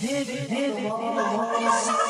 Give it, give it, give it.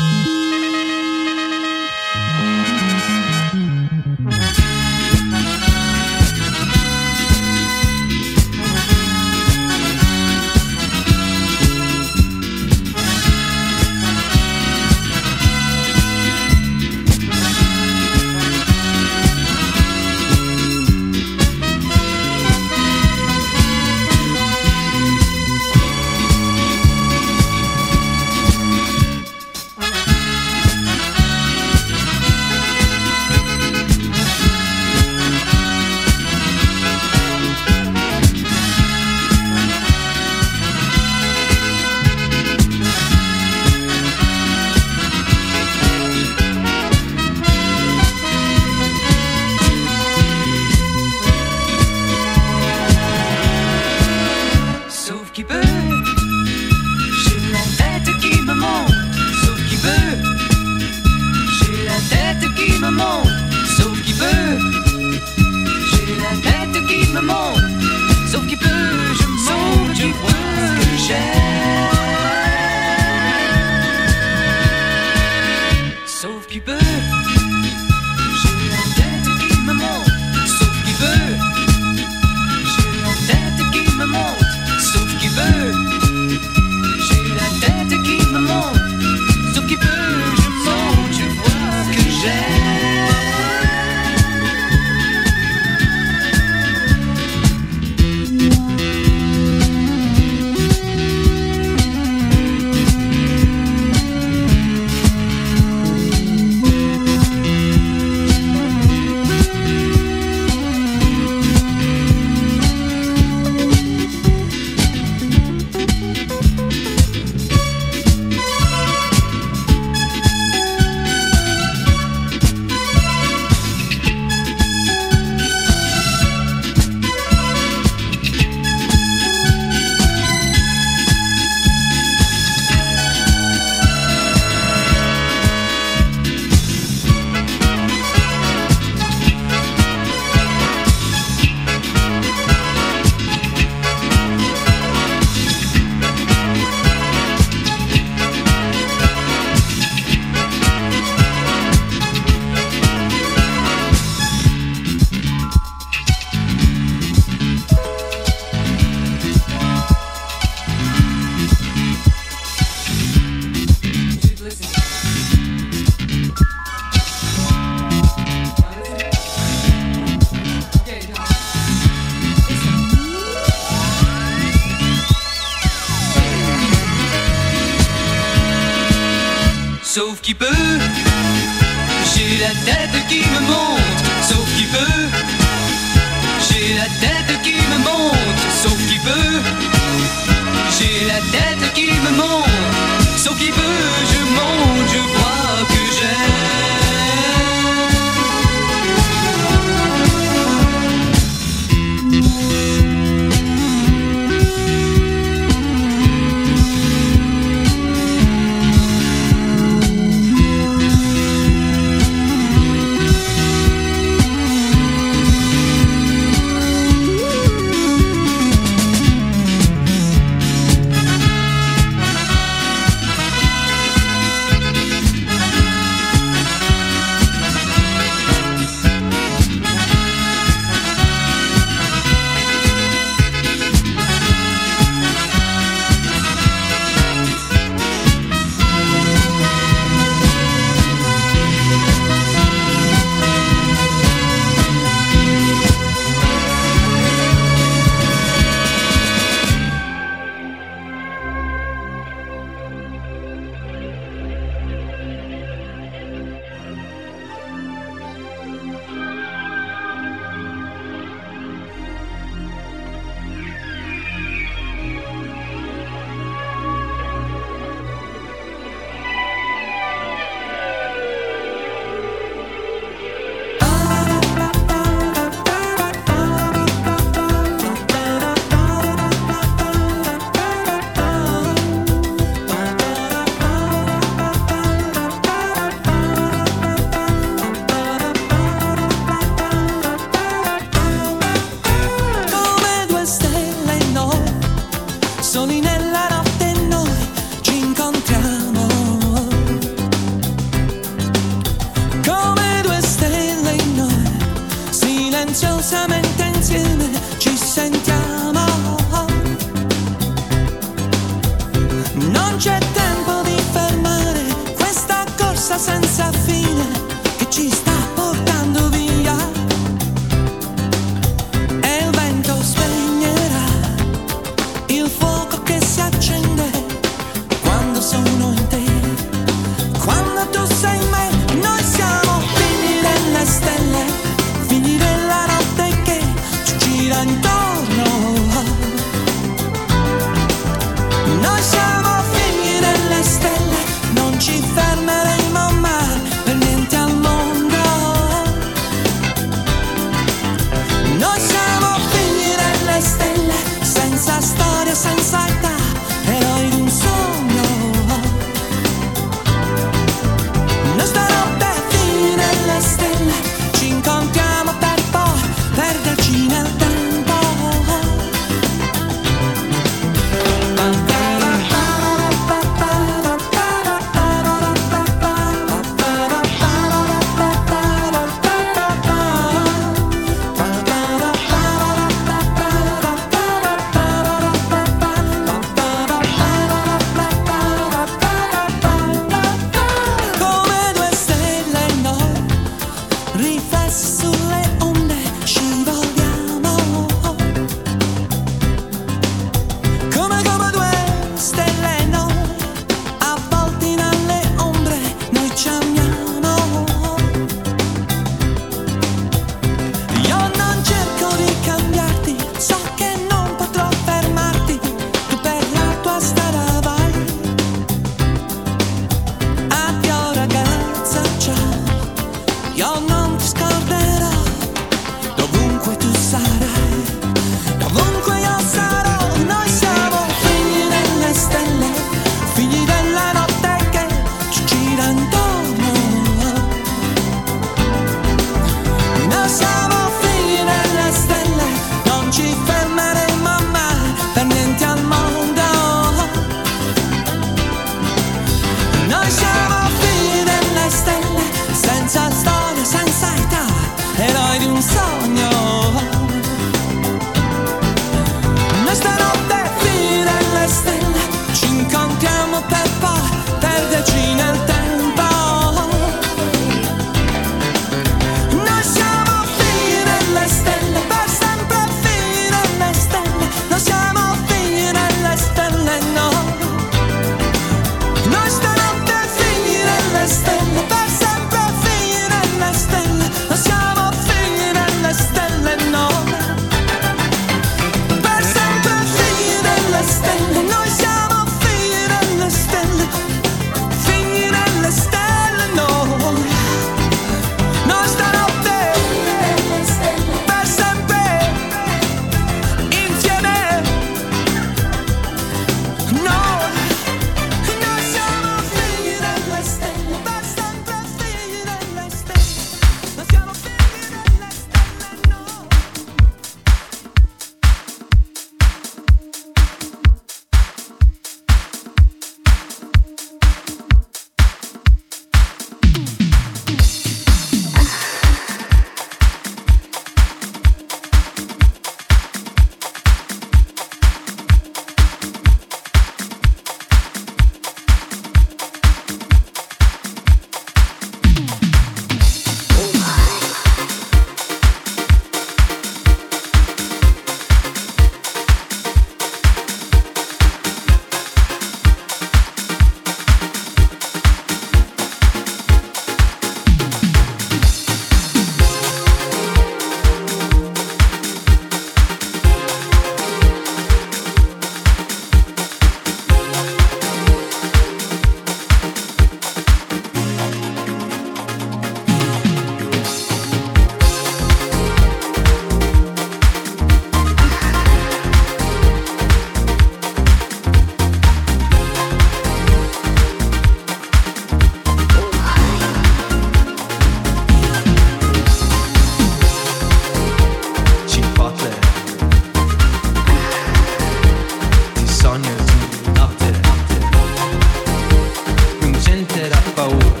paura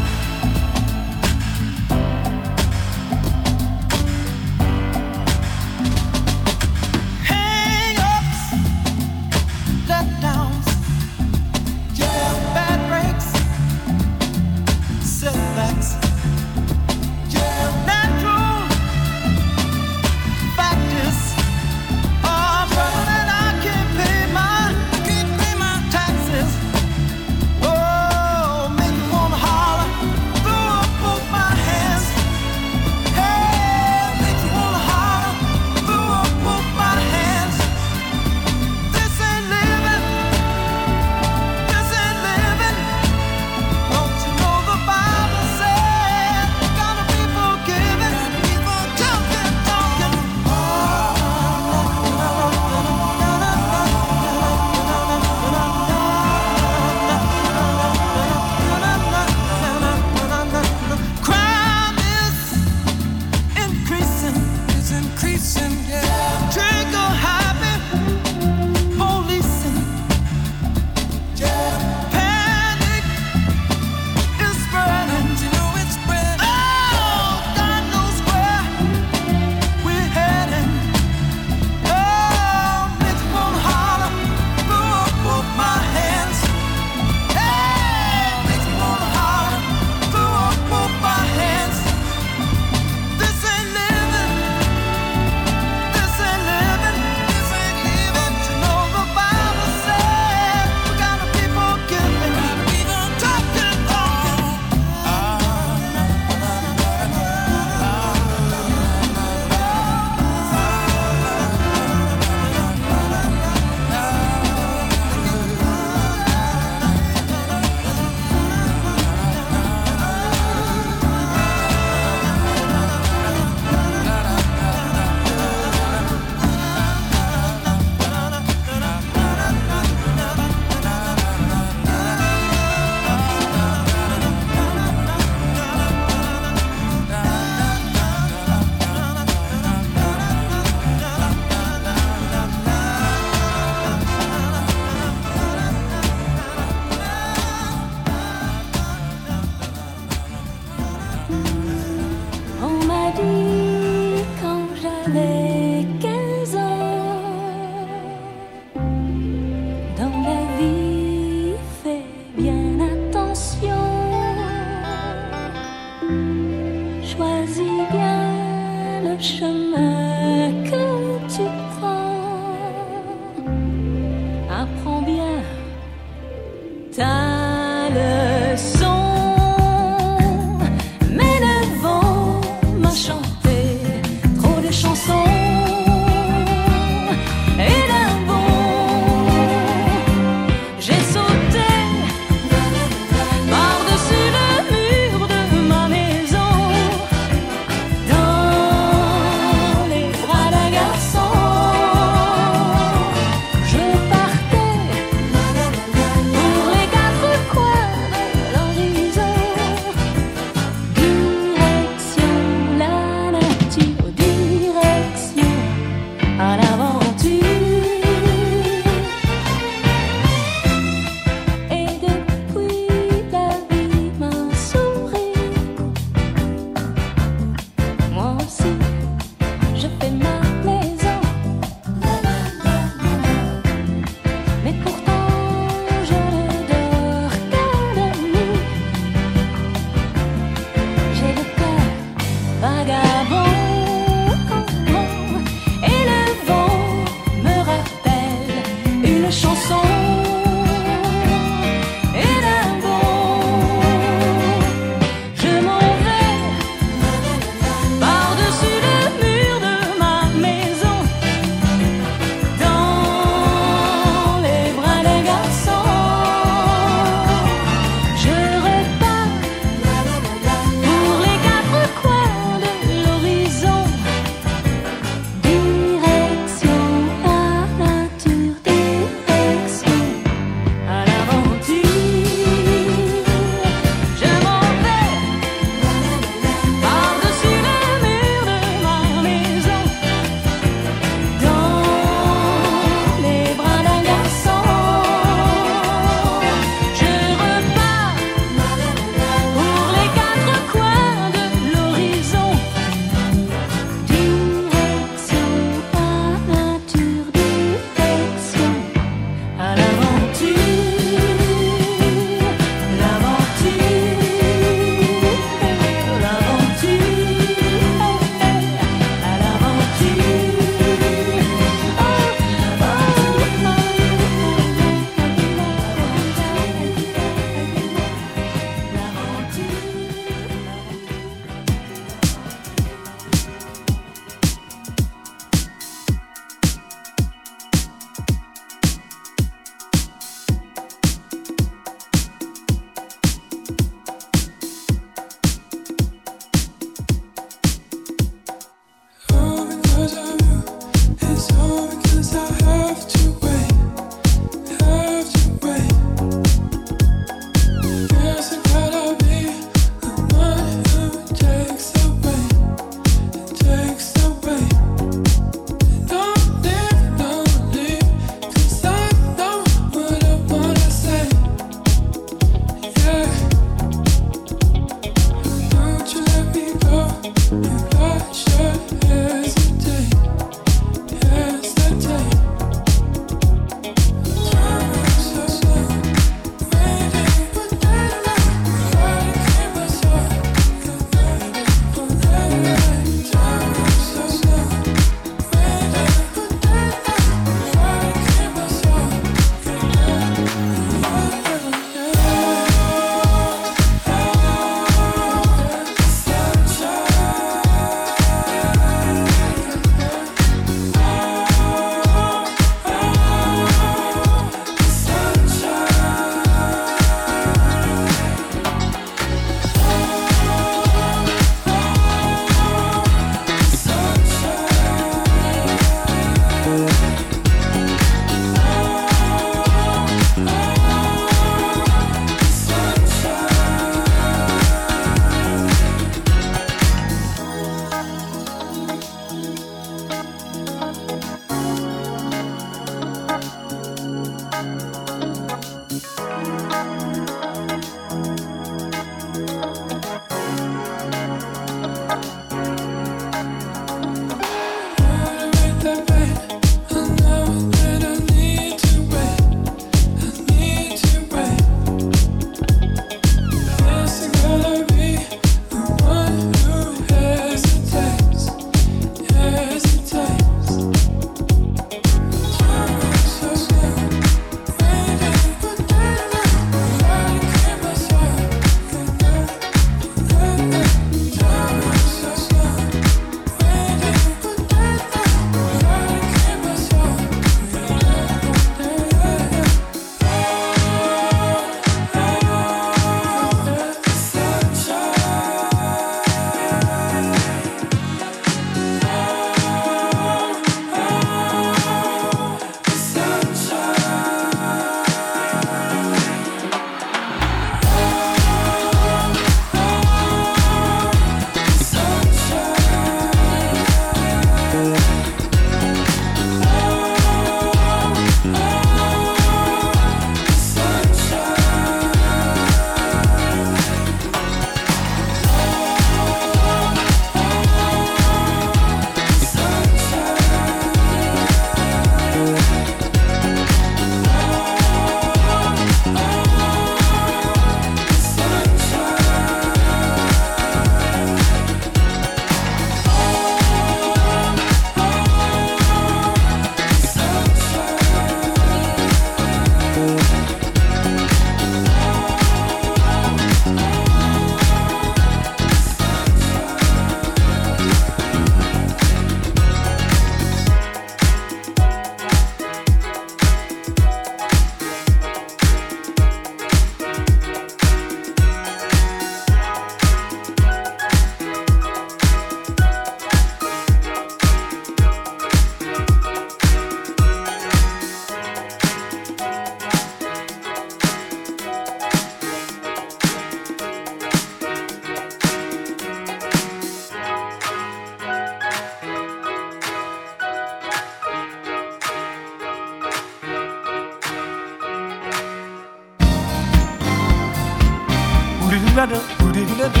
da da, do do da do,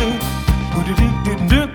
do do do do do.